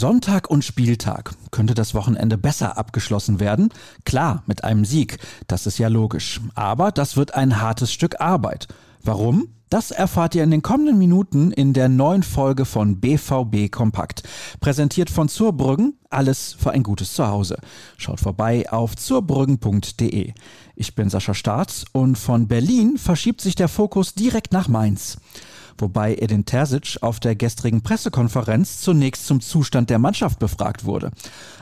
Sonntag und Spieltag. Könnte das Wochenende besser abgeschlossen werden? Klar, mit einem Sieg. Das ist ja logisch. Aber das wird ein hartes Stück Arbeit. Warum? Das erfahrt ihr in den kommenden Minuten in der neuen Folge von BVB Kompakt. Präsentiert von Zurbrüggen, alles für ein gutes Zuhause. Schaut vorbei auf zurbrüggen.de. Ich bin Sascha Staats und von Berlin verschiebt sich der Fokus direkt nach Mainz wobei Edin Terzic auf der gestrigen Pressekonferenz zunächst zum Zustand der Mannschaft befragt wurde.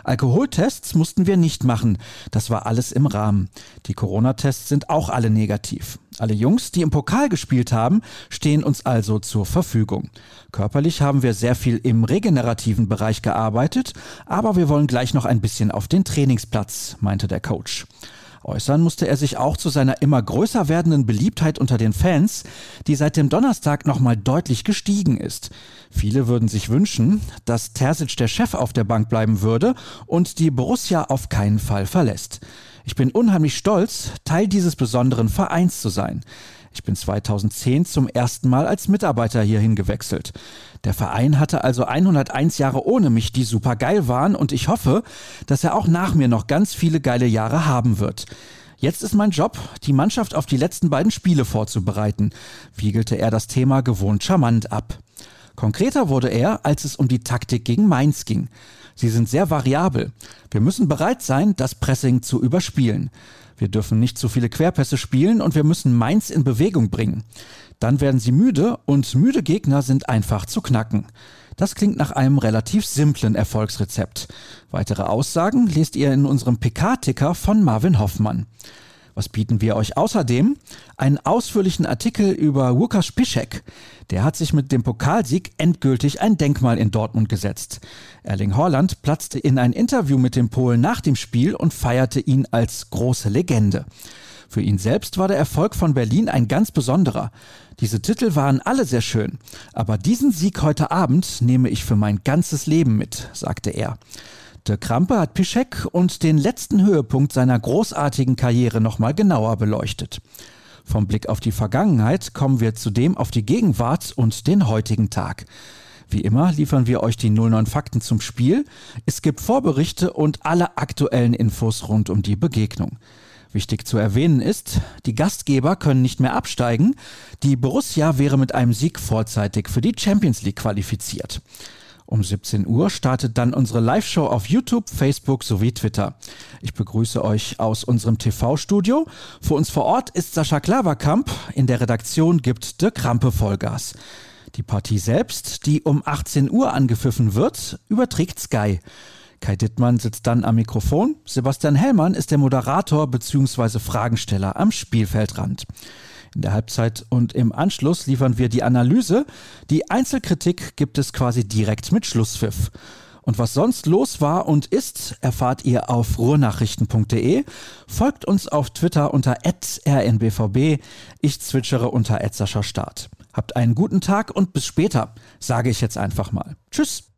Alkoholtests mussten wir nicht machen, das war alles im Rahmen. Die Corona-Tests sind auch alle negativ. Alle Jungs, die im Pokal gespielt haben, stehen uns also zur Verfügung. Körperlich haben wir sehr viel im regenerativen Bereich gearbeitet, aber wir wollen gleich noch ein bisschen auf den Trainingsplatz, meinte der Coach. Äußern musste er sich auch zu seiner immer größer werdenden Beliebtheit unter den Fans, die seit dem Donnerstag nochmal deutlich gestiegen ist. Viele würden sich wünschen, dass Terzic der Chef auf der Bank bleiben würde und die Borussia auf keinen Fall verlässt. Ich bin unheimlich stolz, Teil dieses besonderen Vereins zu sein. Ich bin 2010 zum ersten Mal als Mitarbeiter hierhin gewechselt. Der Verein hatte also 101 Jahre ohne mich, die super geil waren und ich hoffe, dass er auch nach mir noch ganz viele geile Jahre haben wird. Jetzt ist mein Job, die Mannschaft auf die letzten beiden Spiele vorzubereiten, wiegelte er das Thema gewohnt charmant ab. Konkreter wurde er, als es um die Taktik gegen Mainz ging. Sie sind sehr variabel. Wir müssen bereit sein, das Pressing zu überspielen. Wir dürfen nicht zu viele Querpässe spielen und wir müssen Mainz in Bewegung bringen. Dann werden sie müde und müde Gegner sind einfach zu knacken. Das klingt nach einem relativ simplen Erfolgsrezept. Weitere Aussagen lest ihr in unserem PK-Ticker von Marvin Hoffmann. Was bieten wir euch außerdem? Einen ausführlichen Artikel über Łukasz Spiszek. Der hat sich mit dem Pokalsieg endgültig ein Denkmal in Dortmund gesetzt. Erling Haaland platzte in ein Interview mit dem Polen nach dem Spiel und feierte ihn als große Legende. Für ihn selbst war der Erfolg von Berlin ein ganz besonderer. Diese Titel waren alle sehr schön, aber diesen Sieg heute Abend nehme ich für mein ganzes Leben mit, sagte er. Dirk Krampe hat Pischek und den letzten Höhepunkt seiner großartigen Karriere nochmal genauer beleuchtet. Vom Blick auf die Vergangenheit kommen wir zudem auf die Gegenwart und den heutigen Tag. Wie immer liefern wir euch die 09 Fakten zum Spiel. Es gibt Vorberichte und alle aktuellen Infos rund um die Begegnung. Wichtig zu erwähnen ist, die Gastgeber können nicht mehr absteigen. Die Borussia wäre mit einem Sieg vorzeitig für die Champions League qualifiziert. Um 17 Uhr startet dann unsere Live-Show auf YouTube, Facebook sowie Twitter. Ich begrüße euch aus unserem TV-Studio. Für uns vor Ort ist Sascha Klaverkamp. In der Redaktion gibt Dirk Krampe Vollgas. Die Partie selbst, die um 18 Uhr angepfiffen wird, überträgt Sky. Kai Dittmann sitzt dann am Mikrofon. Sebastian Hellmann ist der Moderator bzw. Fragensteller am Spielfeldrand. In der Halbzeit und im Anschluss liefern wir die Analyse. Die Einzelkritik gibt es quasi direkt mit Schlusspfiff. Und was sonst los war und ist, erfahrt ihr auf ruhrnachrichten.de. Folgt uns auf Twitter unter rnbvb. Ich zwitschere unter Start. Habt einen guten Tag und bis später, sage ich jetzt einfach mal. Tschüss.